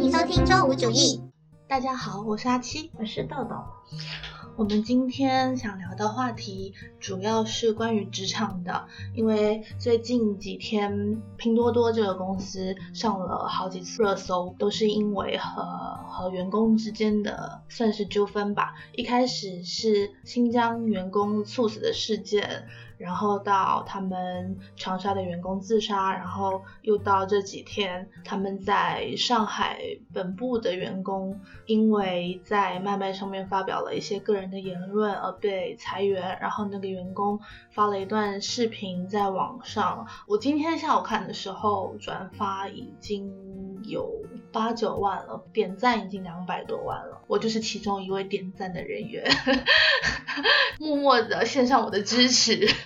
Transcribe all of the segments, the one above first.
欢迎收听周五主义。大家好，我是阿七，我是豆豆。我们今天想聊的话题主要是关于职场的，因为最近几天拼多多这个公司上了好几次热搜，都是因为和和员工之间的算是纠纷吧。一开始是新疆员工猝死的事件。然后到他们长沙的员工自杀，然后又到这几天他们在上海本部的员工因为在麦麦上面发表了一些个人的言论而被裁员，然后那个员工发了一段视频在网上，我今天下午看的时候转发已经有八九万了，点赞已经两百多万了，我就是其中一位点赞的人员，默默的献上我的支持。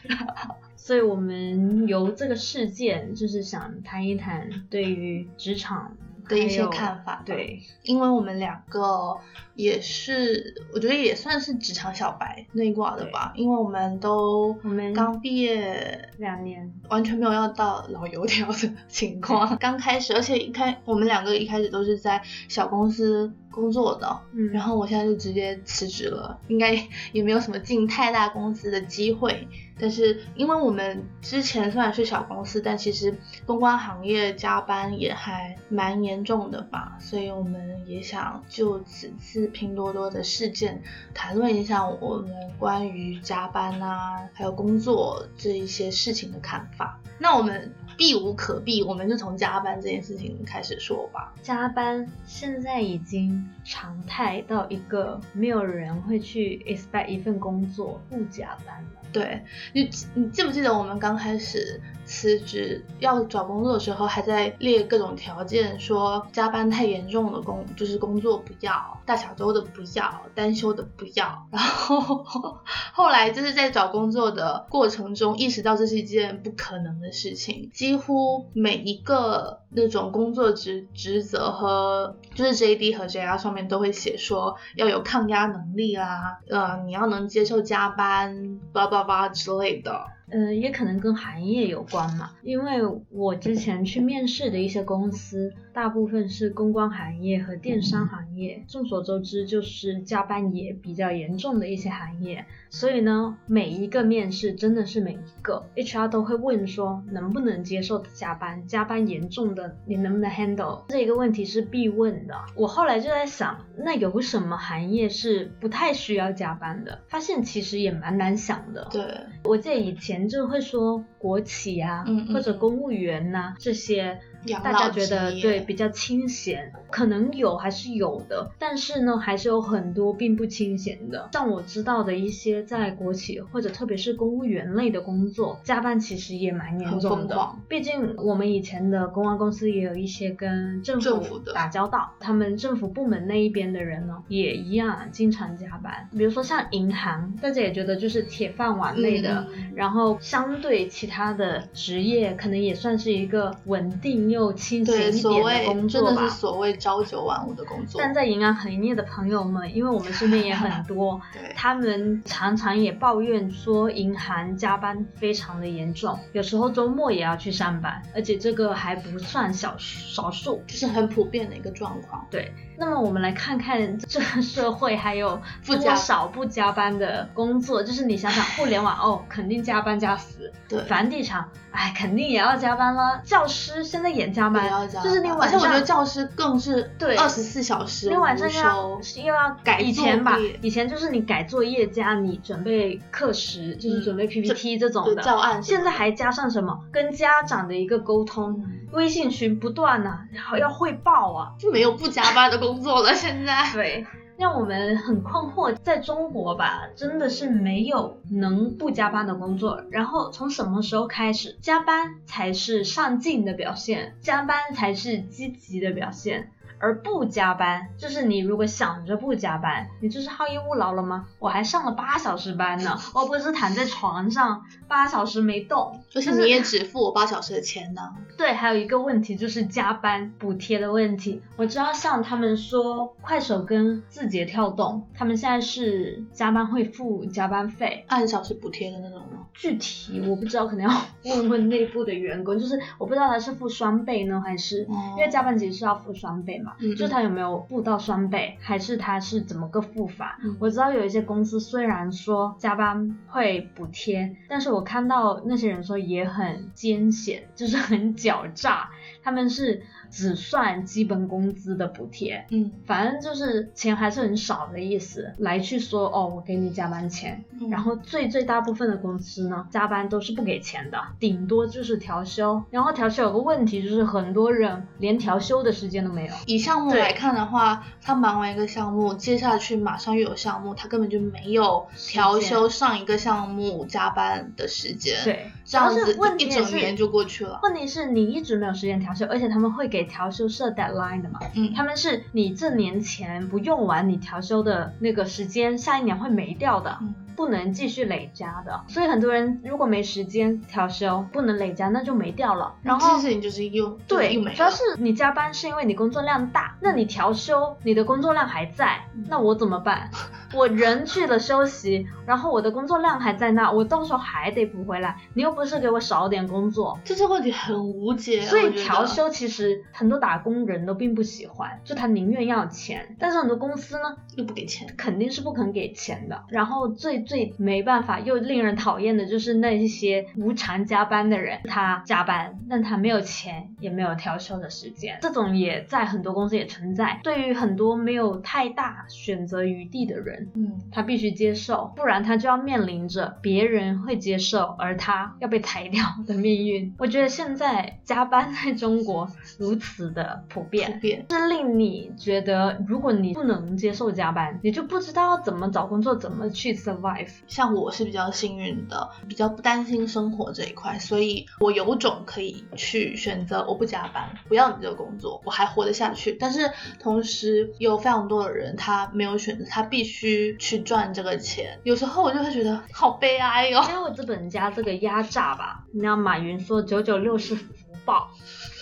所以，我们由这个事件，就是想谈一谈对于职场的一些看法。对，因为我们两个也是，我觉得也算是职场小白内挂的吧。因为我们都我们刚毕业两年，完全没有要到老油条的 情况。刚开始，而且一开我们两个一开始都是在小公司。工作的，嗯，然后我现在就直接辞职了，应该也没有什么进太大公司的机会。但是因为我们之前虽然是小公司，但其实公关行业加班也还蛮严重的吧，所以我们也想就此次拼多多的事件谈论一下我们关于加班啊，还有工作这一些事情的看法。那我们。避无可避，我们就从加班这件事情开始说吧。加班现在已经常态到一个没有人会去 expect 一份工作不加班了。对你，你记不记得我们刚开始？辞职要找工作的时候，还在列各种条件，说加班太严重的工就是工作不要，大小周的不要，单休的不要。然后后来就是在找工作的过程中，意识到这是一件不可能的事情。几乎每一个那种工作职职责和就是 J D 和 J R 上面都会写说要有抗压能力啦，呃，你要能接受加班，叭叭叭之类的。嗯，也可能跟行业有关嘛，因为我之前去面试的一些公司，大部分是公关行业和电商行业，众所周知就是加班也比较严重的一些行业，所以呢，每一个面试真的是每一个 HR 都会问说能不能接受加班，加班严重的你能不能 handle 这个问题是必问的。我后来就在想，那有什么行业是不太需要加班的？发现其实也蛮难想的。对，我记得以前。就会说国企啊，或者公务员呐这些。大家觉得对比较清闲，可能有还是有的，但是呢，还是有很多并不清闲的。像我知道的一些在国企或者特别是公务员类的工作，加班其实也蛮严重的。毕竟我们以前的公安公司也有一些跟政府打交道，他们政府部门那一边的人呢，也一样经常加班。比如说像银行，大家也觉得就是铁饭碗类的，然后相对其他的职业，可能也算是一个稳定。又清闲一点的工作吧，真的是所谓朝九晚五的工作。但在银行行业的朋友们，因为我们身边也很 多，他们常常也抱怨说，银行加班非常的严重，有时候周末也要去上班，而且这个还不算小少数，就是很普遍的一个状况。对。那么我们来看看这个社会还有多少不加班的工作？就是你想想，互联网哦，肯定加班加死。对，房地产，哎，肯定也要加班了。教师现在也加班，就是你晚上，而且我觉得教师更是对二十四小时，你晚上要又要改以前吧？以前就是你改作业加你准备课时，就是准备 PPT 这种的教案。现在还加上什么？跟家长的一个沟通，微信群不断呐，然后要汇报啊，就没有不加班的。工作了，现在对，让我们很困惑。在中国吧，真的是没有能不加班的工作。然后从什么时候开始，加班才是上进的表现，加班才是积极的表现？而不加班，就是你如果想着不加班，你就是好逸恶劳了吗？我还上了八小时班呢，我不是躺在床上八小时没动，就是你也只付我八小时的钱呢。对，还有一个问题就是加班补贴的问题。我知道像他们说快手跟字节跳动，他们现在是加班会付加班费，按小时补贴的那种吗？具体我不知道，可能要 问问内部的员工。就是我不知道他是付双倍呢，还是因为加班其实是要付双倍嘛？就是他有没有付到双倍，还是他是怎么个付法？我知道有一些公司虽然说加班会补贴，但是我看到那些人说也很艰险，就是很狡诈，他们是。只算基本工资的补贴，嗯，反正就是钱还是很少的意思，来去说哦，我给你加班钱，然后最最大部分的公司呢，加班都是不给钱的，顶多就是调休，然后调休有个问题就是很多人连调休的时间都没有。以项目来看的话，他忙完一个项目，接下去马上又有项目，他根本就没有调休上一个项目加班的时间，对，这样子一整年就过去了。问题是你一直没有时间调休，而且他们会给。调休设 deadline 的嘛，嗯，他们是你这年前不用完你调休的那个时间，下一年会没掉的。不能继续累加的，所以很多人如果没时间调休，不能累加，那就没掉了。然后事情就是又对，主要是你加班是因为你工作量大，那你调休，你的工作量还在，那我怎么办？我人去了休息，然后我的工作量还在那，我到时候还得补回来。你又不是给我少点工作，这些问题很无解。所以调休其实很多打工人都并不喜欢，就他宁愿要钱，但是很多公司呢又不给钱，肯定是不肯给钱的。然后最最没办法又令人讨厌的就是那一些无偿加班的人，他加班，但他没有钱，也没有调休的时间，这种也在很多公司也存在。对于很多没有太大选择余地的人，嗯，他必须接受，不然他就要面临着别人会接受，而他要被裁掉 的命运。我觉得现在加班在中国如此的普遍，是令你觉得，如果你不能接受加班，你就不知道怎么找工作，怎么去。survive，像我是比较幸运的，比较不担心生活这一块，所以我有种可以去选择我不加班，不要你这个工作，我还活得下去。但是同时有非常多的人他没有选择，他必须去赚这个钱。有时候我就会觉得好悲哀哟。因为资本家这个压榨吧，你知道马云说九九六是福报。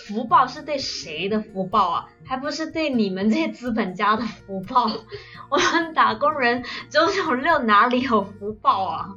福报是对谁的福报啊？还不是对你们这些资本家的福报？我们打工人九九六哪里有福报啊？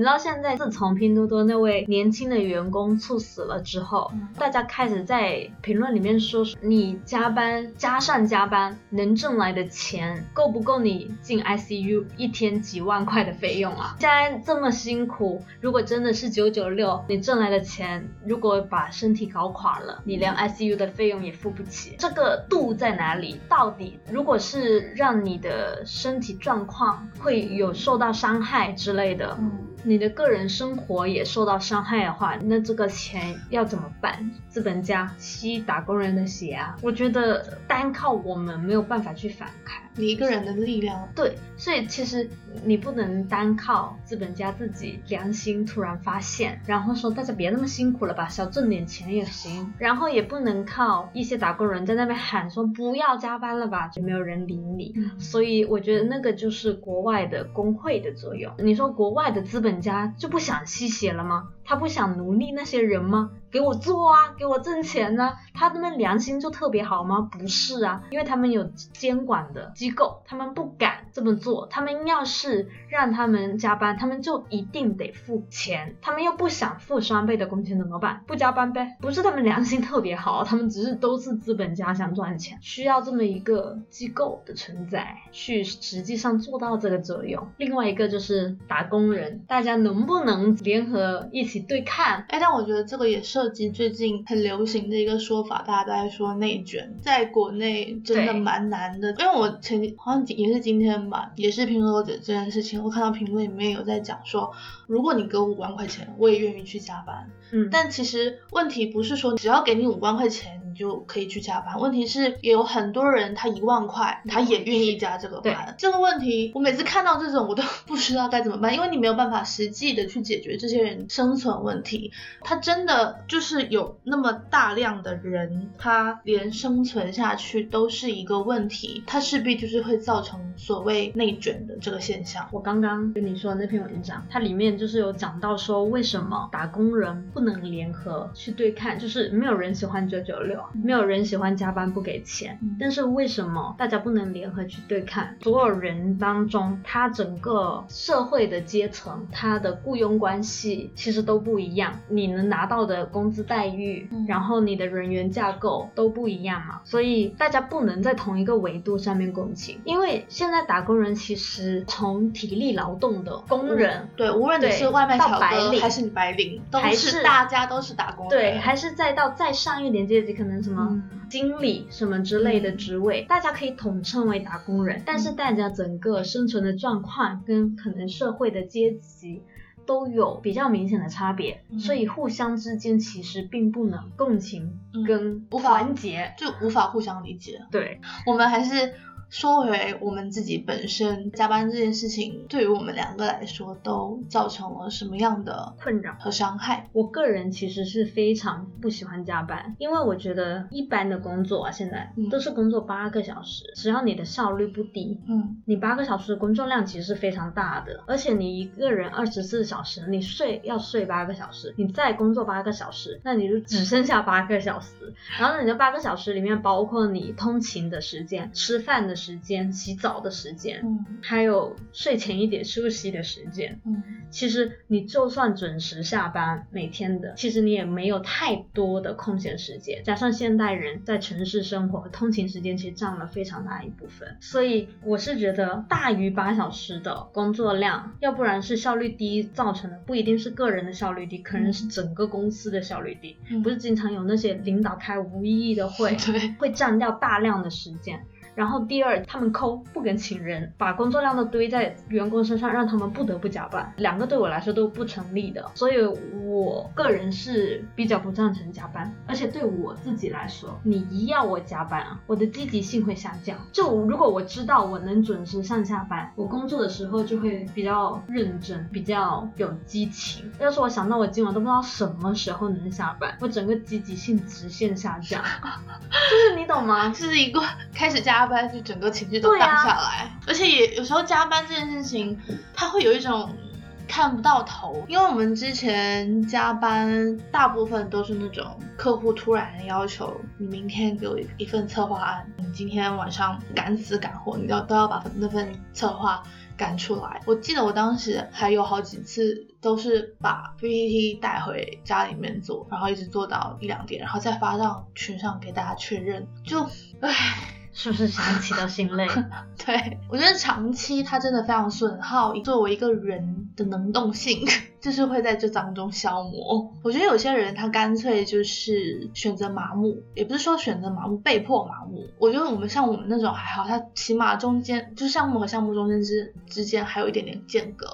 你知道现在自从拼多多那位年轻的员工猝死了之后，大家开始在评论里面说，你加班加上加班能挣来的钱够不够你进 ICU 一天几万块的费用啊？现在这么辛苦，如果真的是九九六，你挣来的钱如果把身体搞垮了，你连 ICU 的费用也付不起，这个度在哪里？到底如果是让你的身体状况会有受到伤害之类的？你的个人生活也受到伤害的话，那这个钱要怎么办？资本家吸打工人的血啊！我觉得单靠我们没有办法去反抗。你一个人的力量，对，所以其实你不能单靠资本家自己良心突然发现，然后说大家别那么辛苦了吧，少挣点钱也行。然后也不能靠一些打工人在那边喊说不要加班了吧，就没有人理你。所以我觉得那个就是国外的工会的作用。你说国外的资本人家就不想吸血了吗？他不想奴隶那些人吗？给我做啊，给我挣钱呢？他们良心就特别好吗？不是啊，因为他们有监管的机构，他们不敢这么做。他们要是让他们加班，他们就一定得付钱。他们又不想付双倍的工钱，怎么办？不加班呗。不是他们良心特别好，他们只是都是资本家想赚钱，需要这么一个机构的存在，去实际上做到这个作用。另外一个就是打工人，大家能不能联合一起？对看，哎，但我觉得这个也涉及最近很流行的一个说法，大家都在说内卷，在国内真的蛮难的。因为我前好像也是今天吧，也是拼多多这件事情，我看到评论里面有在讲说，如果你给我五万块钱，我也愿意去加班。嗯，但其实问题不是说只要给你五万块钱。就可以去加班。问题是也有很多人，他一万块，他也愿意加这个班。这个问题，我每次看到这种，我都不知道该怎么办，因为你没有办法实际的去解决这些人生存问题。他真的就是有那么大量的人，他连生存下去都是一个问题，他势必就是会造成所谓内卷的这个现象。我刚刚跟你说的那篇文章，它里面就是有讲到说，为什么打工人不能联合去对抗，就是没有人喜欢九九六。没有人喜欢加班不给钱。但是为什么大家不能联合去对抗？所有人当中，他整个社会的阶层，他的雇佣关系其实都不一样，你能拿到的工资待遇，然后你的人员架构都不一样嘛，所以大家不能在同一个维度上面共情。因为现在打工人其实从体力劳动的工人，对，无论你是外卖小哥还是你白领，都是大家都是打工人，对，还是再到再上一点阶级，可能什么经理什么之类的职位，大家可以统称为打工人，但是大家整个生存的状况跟可能社会的阶级。都有比较明显的差别，所以互相之间其实并不能共情跟团结，就无法互相理解。对，我们还是。说回我们自己本身加班这件事情，对于我们两个来说都造成了什么样的困扰和伤害？我个人其实是非常不喜欢加班，因为我觉得一般的工作啊，现在都是工作八个小时，只要你的效率不低，嗯，你八个小时的工作量其实是非常大的，而且你一个人二十四小时，你睡要睡八个小时，你再工作八个小时，那你就只剩下八个小时，然后你的八个小时里面包括你通勤的时间、吃饭的。时间洗澡的时间，嗯，还有睡前一点休息的时间，嗯，其实你就算准时下班，每天的，其实你也没有太多的空闲时间。加上现代人在城市生活，通勤时间其实占了非常大一部分。所以我是觉得大于八小时的工作量，要不然是效率低造成的，不一定是个人的效率低，可能是整个公司的效率低。不是经常有那些领导开无意义的会，会占掉大量的时间。然后第二，他们抠不跟请人，把工作量都堆在员工身上，让他们不得不加班，两个对我来说都不成立的，所以我个人是比较不赞成加班，而且对我自己来说，你一要我加班啊，我的积极性会下降。就如果我知道我能准时上下班，我工作的时候就会比较认真，比较有激情。要是我想到我今晚都不知道什么时候能下班，我整个积极性直线下降，就是你懂吗？这是一个开始加。加班就整个情绪都荡下来，而且也有时候加班这件事情，它会有一种看不到头，因为我们之前加班大部分都是那种客户突然的要求，你明天给我一份策划案，你今天晚上赶死赶活，你要都要把那份策划赶出来。我记得我当时还有好几次都是把 PPT 带回家里面做，然后一直做到一两点，然后再发到群上给大家确认，就唉。是不是想起都心累？对我觉得长期它真的非常损耗作为一个人的能动性，就是会在这当中消磨。我觉得有些人他干脆就是选择麻木，也不是说选择麻木，被迫麻木。我觉得我们像我们那种还好，他起码中间就是项目和项目中间之之间还有一点点间隔。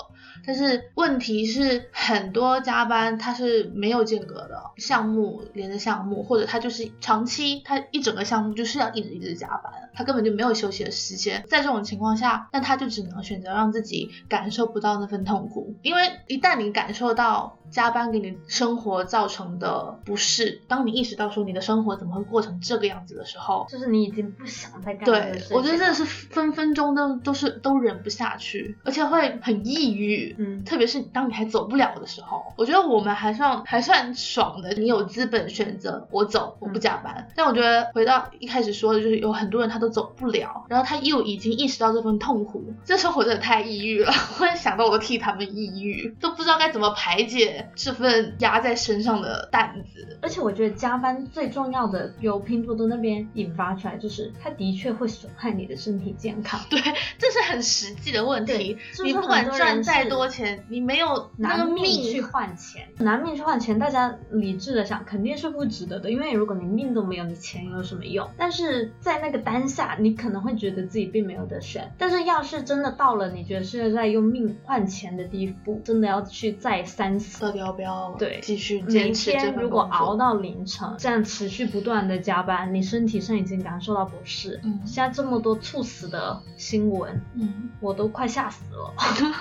但是问题是，很多加班它是没有间隔的，项目连着项目，或者它就是长期，它一整个项目就是要一直一直加班，它根本就没有休息的时间。在这种情况下，那他就只能选择让自己感受不到那份痛苦，因为一旦你感受到。加班给你生活造成的不适，当你意识到说你的生活怎么会过成这个样子的时候，就是你已经不想再干。对，我觉得真的是分分钟都都是都忍不下去，而且会很抑郁。嗯，特别是当你还走不了的时候，我觉得我们还算还算爽的，你有资本选择我走，我不加班。但我觉得回到一开始说的，就是有很多人他都走不了，然后他又已经意识到这份痛苦，这时候我真的太抑郁了。我想到我都替他们抑郁，都不知道该怎么排解。这份压在身上的担子，而且我觉得加班最重要的由拼多多那边引发出来，就是它的确会损害你的身体健康。对，这是很实际的问题。你不管赚再多钱，你没有拿命去换钱，拿命去换钱，大家理智的想，肯定是不值得的。因为如果你命都没有，你钱有什么用？但是在那个当下，你可能会觉得自己并没有得选。但是要是真的到了你觉得是在用命换钱的地步，真的要去再三思。到底要不要对继续坚持？每天如果熬到凌晨，这样持续不断的加班，你身体上已经感受到不适。嗯，现在这么多猝死的新闻，嗯，我都快吓死了。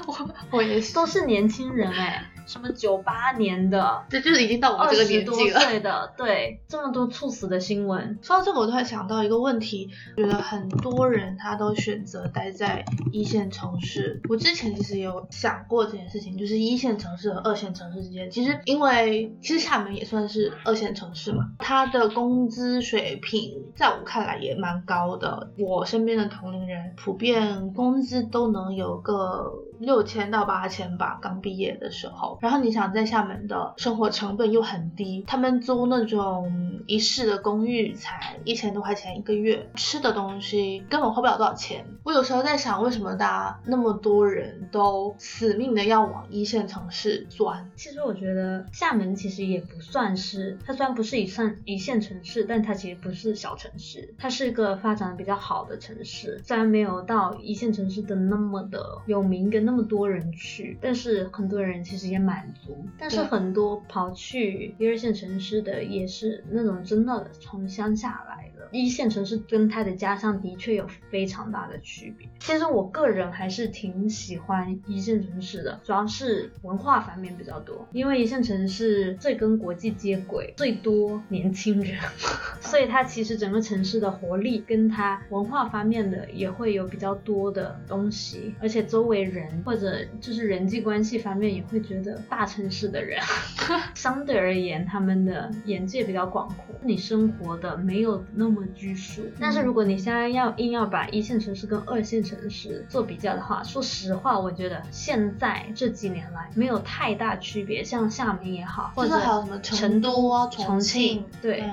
我 我也是，都是年轻人哎。什么九八年的，这就是已经到我们这个年纪了。岁的，对，这么多猝死的新闻。说到这个，我突然想到一个问题，觉得很多人他都选择待在一线城市。我之前其实有想过这件事情，就是一线城市和二线城市之间，其实因为其实厦门也算是二线城市嘛，它的工资水平在我看来也蛮高的。我身边的同龄人普遍工资都能有个六千到八千吧，刚毕业的时候。然后你想在厦门的生活成本又很低，他们租那种一室的公寓才一千多块钱一个月，吃的东西根本花不了多少钱。我有时候在想，为什么大家那么多人都死命的要往一线城市钻？其实我觉得厦门其实也不算是，它虽然不是一算一线城市，但它其实不是小城市，它是一个发展比较好的城市。虽然没有到一线城市的那么的有名跟那么多人去，但是很多人其实也满足。但是很多跑去一二线城市的也是那种真的从乡下来一线城市跟它的家乡的确有非常大的区别。其实我个人还是挺喜欢一线城市的，主要是文化方面比较多。因为一线城市最跟国际接轨，最多年轻人，所以它其实整个城市的活力跟它文化方面的也会有比较多的东西，而且周围人或者就是人际关系方面也会觉得大城市的人 相对而言他们的眼界比较广阔，你生活的没有那么拘束。但是如果你现在要硬要把一线城市跟二线城市做比较的话，说实话，我觉得现在这几年来没有太大区别，像厦门也好，或者还有什么成都、重庆，对。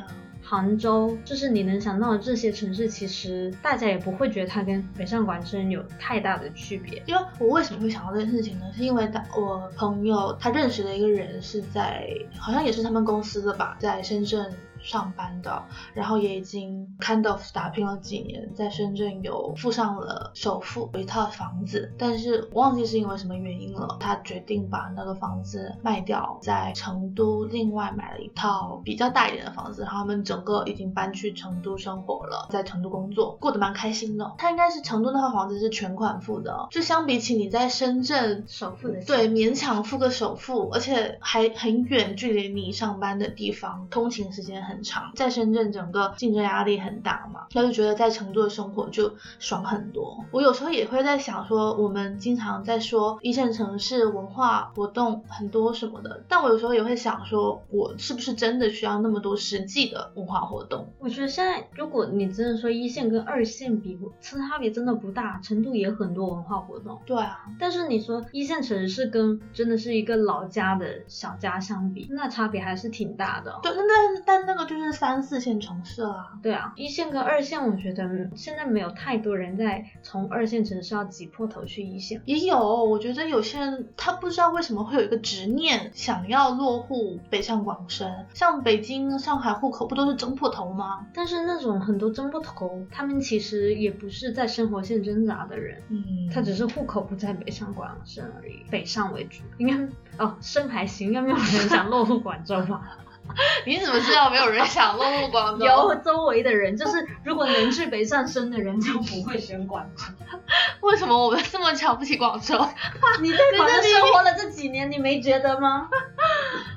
杭州，就是你能想到的这些城市，其实大家也不会觉得它跟北上广深有太大的区别。因为我为什么会想到这件事情呢？是因为我朋友他认识的一个人是在，好像也是他们公司的吧，在深圳。上班的，然后也已经 kind of 打拼了几年，在深圳有付上了首付有一套房子，但是忘记是因为什么原因了，他决定把那个房子卖掉，在成都另外买了一套比较大一点的房子，然后他们整个已经搬去成都生活了，在成都工作，过得蛮开心的。他应该是成都那套房子是全款付的，就相比起你在深圳首付的，对，勉强付个首付，而且还很远，距离你上班的地方，通勤时间很。很长，在深圳整个竞争压力很大嘛，他就觉得在成都的生活就爽很多。我有时候也会在想说，我们经常在说一线城市文化活动很多什么的，但我有时候也会想说，我是不是真的需要那么多实际的文化活动？我觉得现在如果你真的说一线跟二线比，差别真的不大，成都也很多文化活动。对啊，但是你说一线城市跟真的是一个老家的小家相比，那差别还是挺大的。对，那但但那个。就是三四线城市啦，对啊，一线跟二线，我觉得现在没有太多人在从二线城市要挤破头去一线。也有，我觉得有些人他不知道为什么会有一个执念，想要落户北上广深，像北京、上海户口不都是争破头吗？但是那种很多争破头，他们其实也不是在生活线挣扎的人，嗯，他只是户口不在北上广深而已，北上为主。应该哦，深还行，应该没有人想落户广州吧？你怎么知道没有人想落户广州？有周围的人，就是如果能去北上深的人就不会选广州。为什么我们这么瞧不起广州？你在广州生活了这几年，你没觉得吗？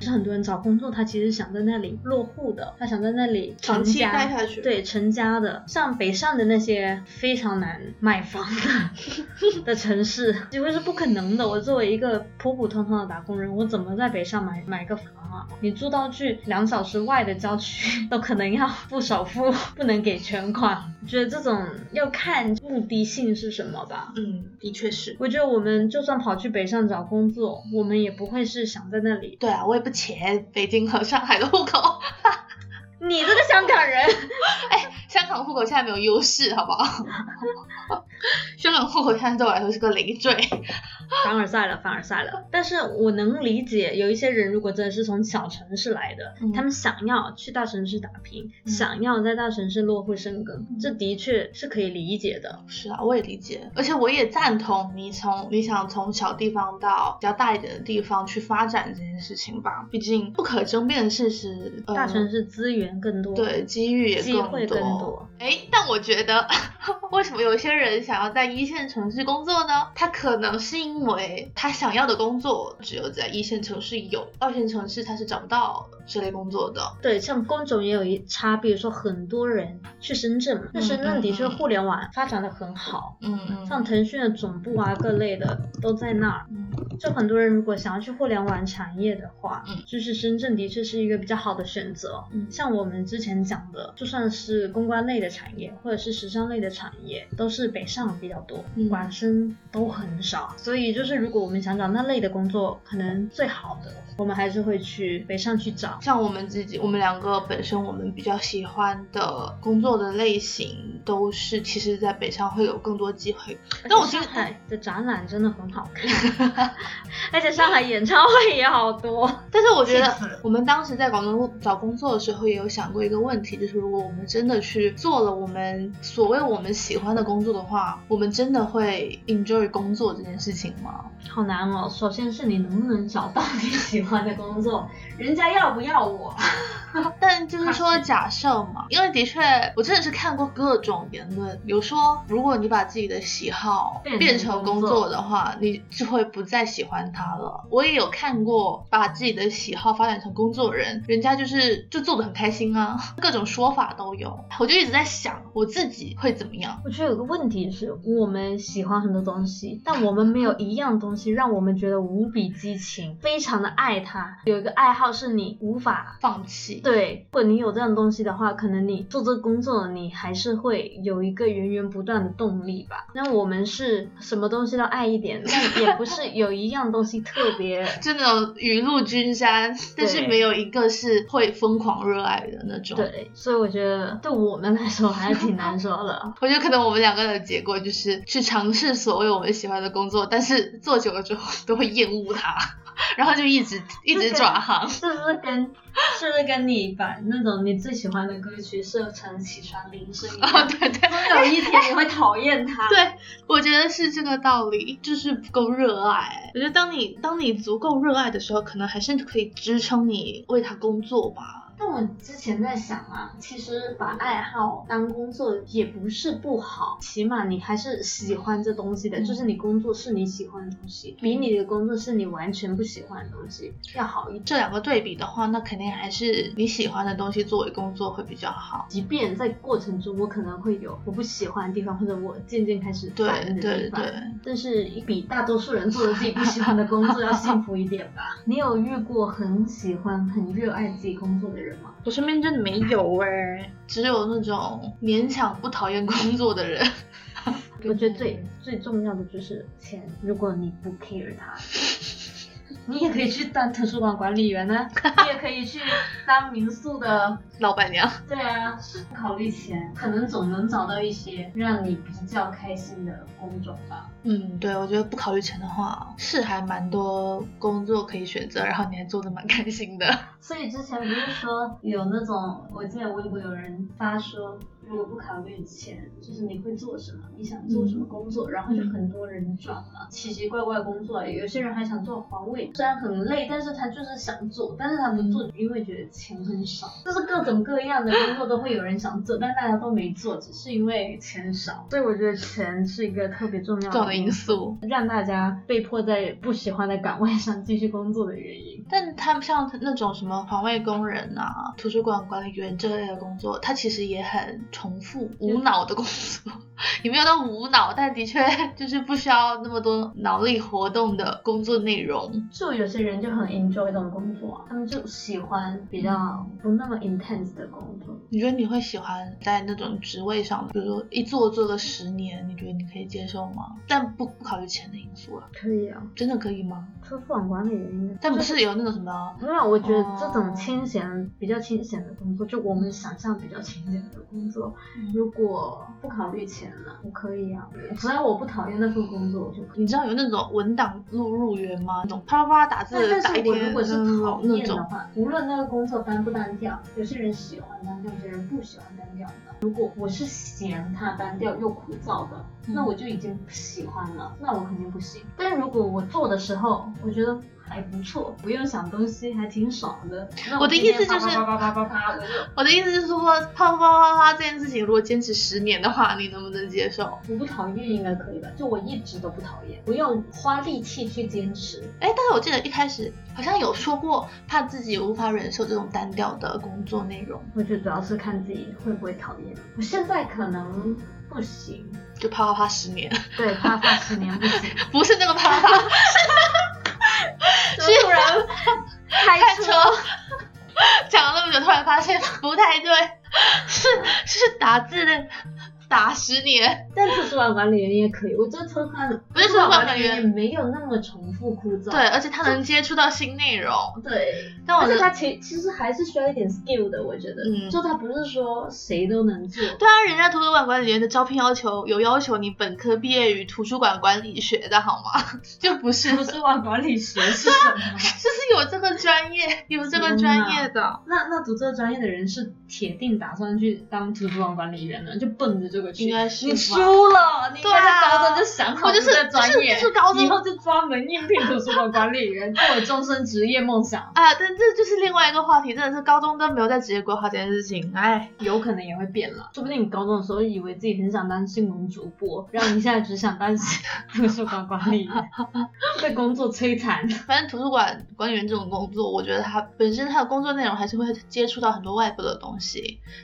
是很多人找工作，他其实想在那里落户的，他想在那里长期待下去。对，成家的。像北上的那些非常难买房的的城市，几乎是不可能的。我作为一个普普通通的打工人，我怎么在北上买买个房啊？你住到去两小时外的郊区，都可能要付首付，不能给全款。我觉得这种要看目的性是什么吧。嗯，的确是。我觉得我们就算跑去北上找工作，我们也不会是想在那里。对啊，我也不钱北京和上海的户口。你这个香港人，哎，香港户口现在没有优势，好不好？香港户口现在对我来说是个累赘。凡尔赛了，凡尔赛了。但是我能理解，有一些人如果真的是从小城市来的，他们想要去大城市打拼，想要在大城市落户生根，这的确是可以理解的。是啊，我也理解，而且我也赞同你从你想从小地方到比较大一点的地方去发展这件事情吧。毕竟不可争辩的事实，大城市资源更多，对，机遇也机会更多。哎，但我觉得 为什么有些人想要在一线城市工作呢？他可能是因因为他想要的工作只有在一线城市有，二线城市他是找不到这类工作的。对，像工种也有一差，比如说很多人去深圳嘛，但深圳的确互联网发展的很好，嗯嗯，像腾讯的总部啊，各类的都在那儿。就很多人如果想要去互联网产业的话，嗯，就是深圳的确是一个比较好的选择。嗯，像我们之前讲的，就算是公关类的产业或者是时尚类的产业，都是北上比较多，广深都很少。所以就是如果我们想找那类的工作，可能最好的，我们还是会去北上去找。像我们自己，我们两个本身我们比较喜欢的工作的类型，都是其实在北上会有更多机会。但我上海的展览真的很好看。而且上海演唱会也好多，但是我觉得我们当时在广东找工作的时候，也有想过一个问题，就是如果我们真的去做了我们所谓我们喜欢的工作的话，我们真的会 enjoy 工作这件事情吗？好难哦，首先是你能不能找到你喜欢的工作，人家要不要我？但就是说假设嘛，因为的确我真的是看过各种言论，比如说如果你把自己的喜好变成工作的话，你就会不再喜欢它了。我也有看过把自己的喜好发展成工作人，人家就是就做的很开心啊，各种说法都有。我就一直在想我自己会怎么样。我觉得有个问题是我们喜欢很多东西，但我们没有一样东西让我们觉得无比激情，非常的爱它。有一个爱好是你无法放弃。对，如果你有这样东西的话，可能你做这个工作，你还是会有一个源源不断的动力吧。那我们是什么东西都爱一点，但也不是有一样东西特别，就那种雨露均沾，但是没有一个是会疯狂热爱的那种。对，所以我觉得对我们来说还是挺难说的。我觉得可能我们两个的结果就是去尝试所谓我们喜欢的工作，但是做久了之后都会厌恶它。然后就一直一直转行，是不是跟是不是跟你把那种你最喜欢的歌曲设成起床铃声一样？对对，总有一天你会讨厌它。对，我觉得是这个道理，就是不够热爱。我觉得当你当你足够热爱的时候，可能还是可以支撑你为他工作吧。但我之前在想啊，其实把爱好当工作也不是不好，起码你还是喜欢这东西的，就是你工作是你喜欢的东西，比你的工作是你完全不喜欢的东西要好一点。这两个对比的话，那肯定还是你喜欢的东西作为工作会比较好。即便在过程中我可能会有我不喜欢的地方，或者我渐渐开始烦的地方，但是比大多数人做的自己不喜欢的工作要幸福一点吧。你有遇过很喜欢、很热爱自己工作的人？我身边真的没有哎，只有那种勉强不讨厌工作的人。我觉得最最重要的就是钱，如果你不 care 它。你也可以去当图书馆管理员呢，你也可以去当民宿的 老板娘。对啊，不考虑钱，可能总能找到一些让你比较开心的工种吧。嗯，对，我觉得不考虑钱的话，是还蛮多工作可以选择，然后你还做的蛮开心的。所以之前不是说有那种，我记得微博有人发说。如果不考虑钱，就是你会做什么？你想做什么工作？然后就很多人转了奇奇怪怪工作，有些人还想做环卫，虽然很累，但是他就是想做，但是他不做，因为觉得钱很少。就是各种各样的工作都会有人想做，但大家都没做，只是因为钱少。所以我觉得钱是一个特别重要的因素，让大家被迫在不喜欢的岗位上继续工作的原因。但他们像那种什么环卫工人啊、图书馆管理员这类的工作，他其实也很。重复无脑的工作，也没有到无脑，但的确 就是不需要那么多脑力活动的工作内容。就有些人就很 enjoy 这种工作，他们就喜欢比较不那么 intense 的工作。你觉得你会喜欢在那种职位上，比如说一做做个十年，你觉得你可以接受吗？但不不考虑钱的因素了。可以啊，真的可以吗？图书馆管理员，但不是有那种什么？没有，我觉得这种清闲、比较清闲的工作，就我们想象比较清闲的工作。如果不考虑钱了，我可以啊。只要我不讨厌那份工作，我就可以。你知道有那种文档录入员吗？那种啪啪啪打字打一天如果是讨厌的话，无论那个工作单不单调，有些人喜欢单调，有些人不喜欢单调的。如果我是嫌它单调又枯燥的，那我就已经不喜欢了，那我肯定不行。但如果我做的时候，我觉得。还不错，不用想东西，还挺爽的。我的意思就是，我的意思就是说，啪啪啪啪啪这件事情，如果坚持十年的话，你能不能接受？我不讨厌，应该可以吧？就我一直都不讨厌，不用花力气去坚持。哎，但是我记得一开始好像有说过，怕自己无法忍受这种单调的工作内容。我觉得主要是看自己会不会讨厌。我现在可能不行，就啪啪啪十年。对，啪啪十年不行，不是那个啪啪 啪。突然开车，讲了那么久，突然发现不太对，是是打字的。打十年，但图书馆管理员也可以。我做图书馆，不是图书馆管理员也没有那么重复枯燥。对，而且他能接触到新内容。对，但我觉得他其其实还是需要一点 skill 的，我觉得。嗯。就他不是说谁都能做。对啊，人家图书馆管理员的招聘要求有要求你本科毕业于图书馆管理学的好吗？就不是图书馆管理学是什么？就是有这个专业，有这个专业的。那那读这个专业的人是铁定打算去当图书馆管理员的，就奔着这个去。应该是你输了，你应该在高中就想好这个专业，以后就专门应聘图书馆管理员作为终身职业梦想。啊，但这就是另外一个话题，真的是高中都没有在职业规划这件事情，哎，有可能也会变了，说不定你高中的时候以为自己很想当新闻主播，然后你现在只想当图书馆管理员，被工作摧残。反正图书馆管理员这种工作，我觉得他本身他的工作内容还是会接触到很多外部的东西，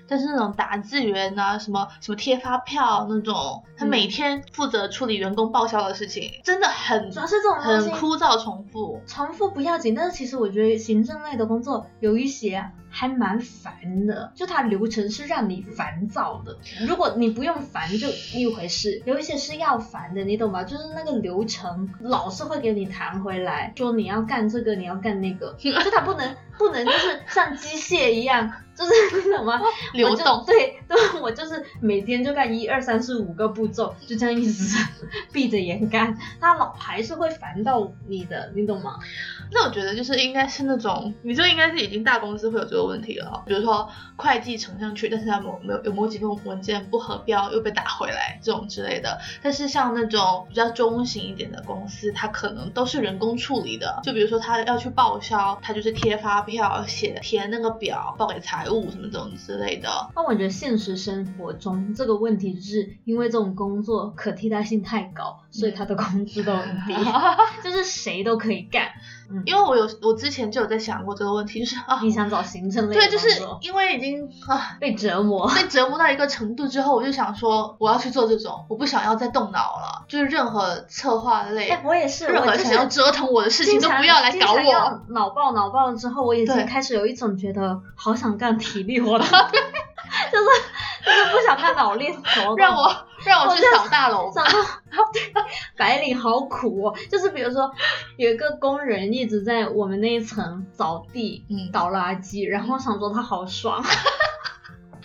但是那种打字员啊，什么什么贴。发票那种，他每天负责处理员工报销的事情，真的很主要是这种很枯燥重复，重复不要紧，但是其实我觉得行政类的工作有一些。还蛮烦的，就它流程是让你烦躁的。如果你不用烦就一回事，有一些是要烦的，你懂吗？就是那个流程老是会给你弹回来，说你要干这个，你要干那个，就它不能不能就是像机械一样，就是 什么 流动。对对，我就是每天就干一二三四五个步骤，就这样一直 闭着眼干，它老还是会烦到你的，你懂吗？那我觉得就是应该是那种，你就应该是已经大公司会有这个问题了，比如说会计呈上去，但是他某没有有某几份文件不合标又被打回来这种之类的。但是像那种比较中型一点的公司，它可能都是人工处理的，就比如说他要去报销，他就是贴发票、写填那个表报给财务什么这种之类的。那我觉得现实生活中这个问题就是因为这种工作可替代性太高，所以他的工资都很低，就是谁都可以干。因为我有，我之前就有在想过这个问题，就是啊，你想找行政类对，就是因为已经啊被折磨，被折磨到一个程度之后，我就想说，我要去做这种，我不想要再动脑了，就是任何策划类，我也是，任何想要折腾我的事情都不要来搞我。脑爆脑爆了之后，我已经开始有一种觉得好想干体力活了，就是就是不想看脑力活，让我让我去扫大楼。白领好苦哦，就是比如说有一个工人一直在我们那一层扫地、倒垃圾，然后想说他好爽。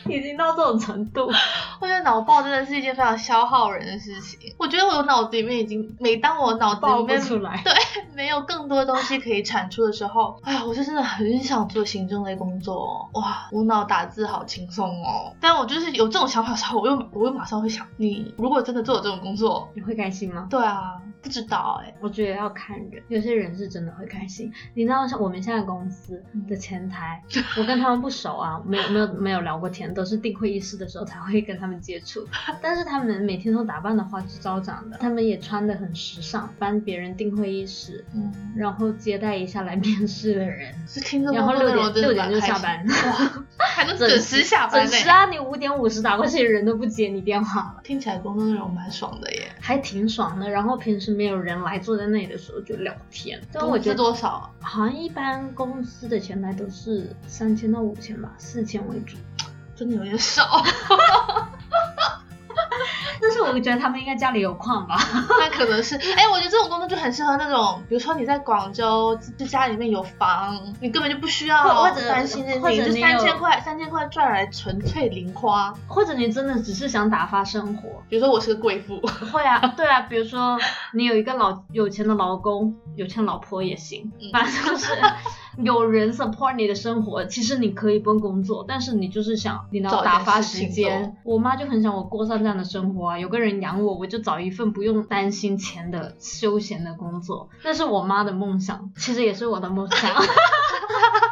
已经到这种程度，我觉得脑爆真的是一件非常消耗人的事情。我觉得我脑子里面已经，每当我脑子里面出来，对，没有更多东西可以产出的时候，哎呀，我就真的很想做行政类工作。哇，无脑打字好轻松哦。但我就是有这种想法的时候，我又我又马上会想，你如果真的做了这种工作，你会开心吗？对啊，不知道哎。我觉得要看人，有些人是真的会开心。你知道像我们现在公司的前台，我跟他们不熟啊，没有没有没有聊过天。都是订会议室的时候才会跟他们接触，但是他们每天都打扮的花枝招展的，他们也穿的很时尚，帮别人订会议室，嗯，然后接待一下来面试的人，然后六点六点就下班，哇，还能准时下班，准时啊！你五点五十打过去，人都不接你电话了，听起来工作内容蛮爽的耶，还挺爽的。然后平时没有人来坐在那里的时候就聊天，但我觉得多少？好像一般公司的前台都是三千到五千吧，四千为主。真的有点少。但是我觉得他们应该家里有矿吧？那可能是，哎，我觉得这种工作就很适合那种，比如说你在广州，就家里面有房，你根本就不需要担心这些，就三千块，三千块赚来纯粹零花。或者你真的只是想打发生活，比如说我是个贵妇。会啊，对啊，比如说你有一个老有钱的老公，有钱老婆也行，反正就是。有人 support 你的生活，其实你可以不用工作，但是你就是想你能打发时间。我妈就很想我过上这样的生活啊，有个人养我，我就找一份不用担心钱的休闲的工作。那是我妈的梦想，其实也是我的梦想。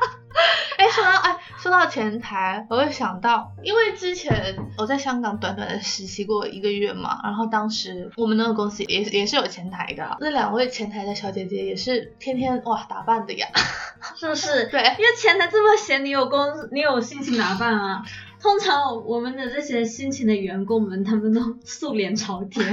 哎，说到哎，说到前台，我会想到，因为之前我在香港短短的实习过一个月嘛，然后当时我们那个公司也也是有前台的，那两位前台的小姐姐也是天天哇打扮的呀，是不是？对，因为前台这么闲，你有工，你有心情打扮啊。通常我们的这些辛勤的员工们，他们都素脸朝天，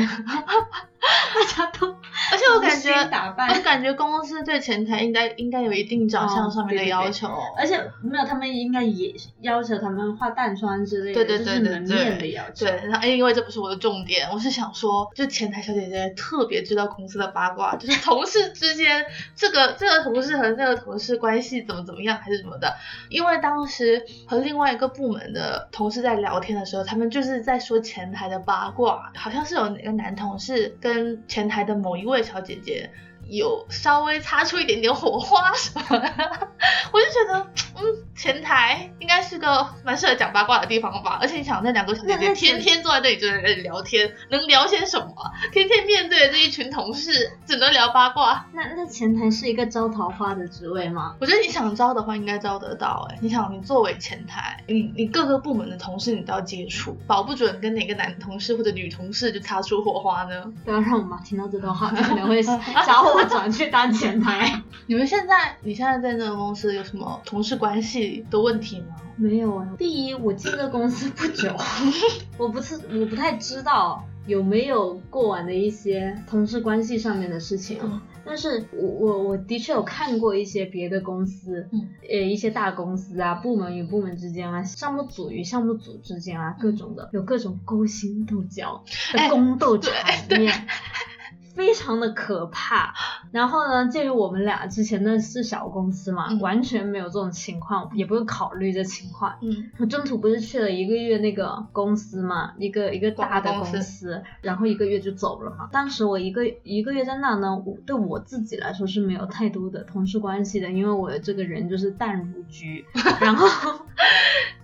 大家都，而且我感觉，我感觉公司对前台应该应该有一定长相上面的要求，而且没有，他们应该也要求他们化淡妆之类的，就是门面的要求。对，然后因为这不是我的重点，我是想说，就前台小姐姐特别知道公司的八卦，就是同事之间这个这个同事和这个同事关系怎么怎么样还是什么的，因为当时和另外一个部门的。同事在聊天的时候，他们就是在说前台的八卦，好像是有哪个男同事跟跟前台的某一位小姐姐。有稍微擦出一点点火花什么的，我就觉得，嗯，前台应该是个蛮适合讲八卦的地方吧。而且你想，那两个小姐姐天天坐在那里就在那里聊天，能聊些什么？天天面对这一群同事，只能聊八卦。那那前台是一个招桃花的职位吗？我觉得你想招的话，应该招得到。哎，你想，你作为前台，你你各个部门的同事你都要接触，保不准跟哪个男同事或者女同事就擦出火花呢？不要让我妈听到这段话，可能会找我。转去当前台。你们现在，你现在在那个公司有什么同事关系的问题吗？没有啊。第一，我进这公司不久，我不是我不太知道有没有过往的一些同事关系上面的事情。但是我我我的确有看过一些别的公司，一些大公司啊，部门与部门之间啊，项目组与项目组之间啊，各种的，有各种勾心斗角的宫斗场面。非常的可怕，然后呢，鉴于我们俩之前那是小公司嘛，完全没有这种情况，也不用考虑这情况。嗯，我中途不是去了一个月那个公司嘛，一个一个大的公司，然后一个月就走了嘛。当时我一个一个月在那呢，我对我自己来说是没有太多的同事关系的，因为我这个人就是淡如菊，然后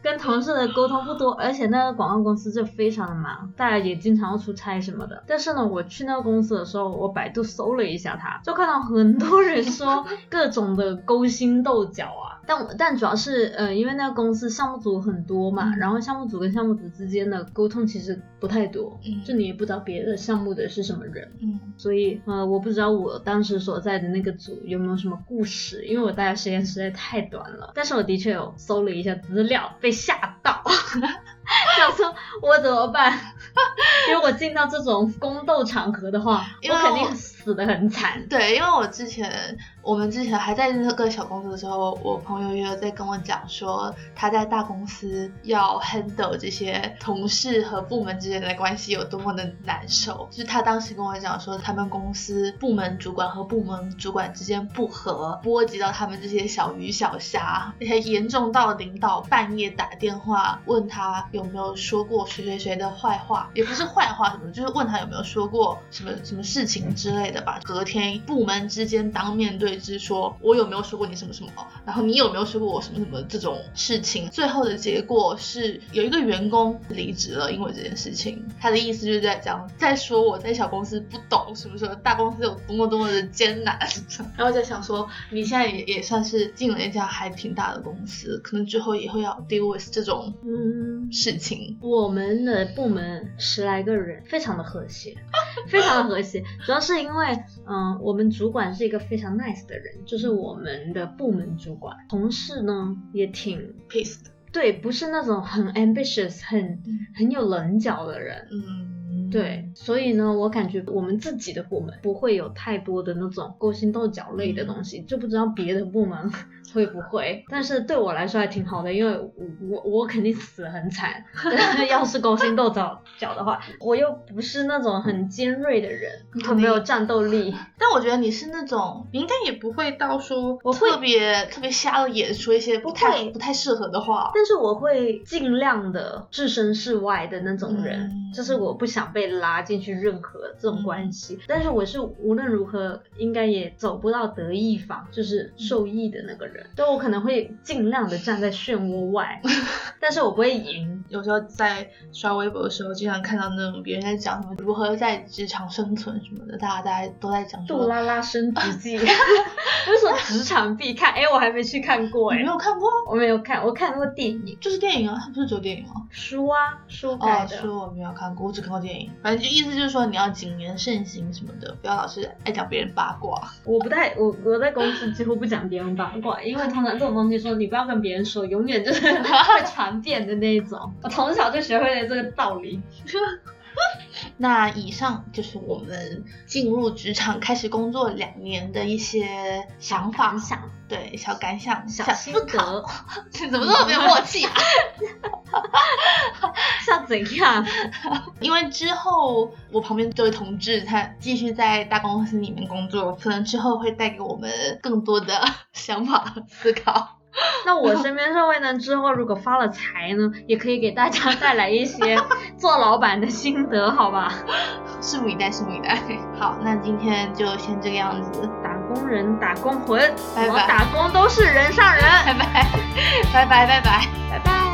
跟同事的沟通不多，而且那个广告公司就非常的忙，大家也经常要出差什么的。但是呢，我去那个公司的时候。我百度搜了一下，他就看到很多人说 各种的勾心斗角啊，但但主要是呃，因为那个公司项目组很多嘛，然后项目组跟项目组之间的沟通其实不太多，就你也不知道别的项目的是什么人，嗯，所以呃，我不知道我当时所在的那个组有没有什么故事，因为我待的时间实在太短了，但是我的确有搜了一下资料，被吓到。想说我怎么办？如果进到这种宫斗场合的话，我肯定死的很惨。对，因为我之前。我们之前还在那个小公司的时候，我朋友也有在跟我讲说，他在大公司要 handle 这些同事和部门之间的关系有多么的难受。就是他当时跟我讲说，他们公司部门主管和部门主管之间不和，波及到他们这些小鱼小虾，而且严重到领导半夜打电话问他有没有说过谁谁谁的坏话，也不是坏话什么，就是问他有没有说过什么什么事情之类的吧。隔天部门之间当面对。质说我有没有说过你什么什么，然后你有没有说过我什么什么这种事情？最后的结果是有一个员工离职了，因为这件事情。他的意思就是在讲，在说我在小公司不懂，什么什么大公司有多么多么的艰难？然后在想说，你现在也也算是进了一家还挺大的公司，可能之后也会要 deal with 这种嗯事情。我们的部门十来个人，非常的和谐，非常的和谐，主要是因为嗯，我们主管是一个非常 nice。的人就是我们的部门主管，同事呢也挺 peace 的对，不是那种很 ambitious、很很有棱角的人，嗯，对，所以呢，我感觉我们自己的部门不会有太多的那种勾心斗角类的东西，就不知道别的部门。会不会？但是对我来说还挺好的，因为我我我肯定死得很惨。要是勾心斗角角的话，我又不是那种很尖锐的人，很没有战斗力。但我觉得你是那种，你应该也不会到说我特别特别瞎了眼说一些不太不太适合的话。但是我会尽量的置身事外的那种人，就是我不想被。被拉进去任何这种关系。但是我是无论如何应该也走不到得益方，就是受益的那个人。对 我可能会尽量的站在漩涡外，但是我不会赢。有时候在刷微博的时候，经常看到那种别人在讲什么如何在职场生存什么的，大家大家都在讲杜拉拉升职记，不是说职场必看？哎，我还没去看过，哎，没有看过，我没有看，我看过电影，就是电影啊，它不是只有电影吗？书啊，书改的。书我没有看过，我只看过电影。反正就意思就是说，你要谨言慎行什么的，不要老是爱讲别人八卦。我不太，我我在公司几乎不讲别人八卦，因为通常这种东西说你不要跟别人说，永远就是 会传遍的那一种。我从小就学会了这个道理。那以上就是我们进入职场开始工作两年的一些想法，想对小感想、小心得，怎么这么没有默契啊？像怎样？因为之后我旁边这位同志他继续在大公司里面工作，可能之后会带给我们更多的想法和思考。那我身边社会呢？之后如果发了财呢，也可以给大家带来一些 做老板的心得，好吧？拭目以待，拭目以待。好，那今天就先这个样子。打工人，打工魂，拜拜。打工都是人上人，拜拜，拜拜，拜拜，拜拜。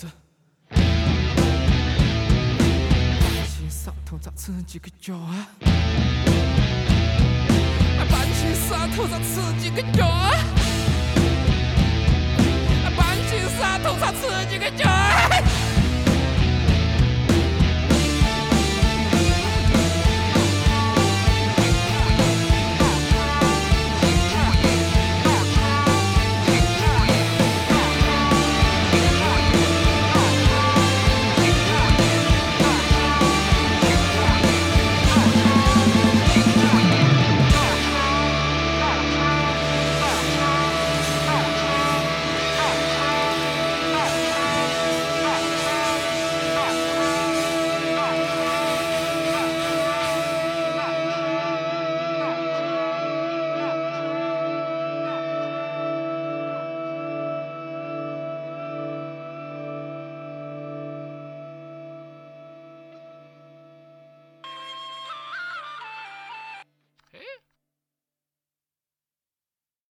子。洗沙头扎自己个脚啊！搬起沙头扎自己个脚啊！搬起沙头扎自己个脚啊！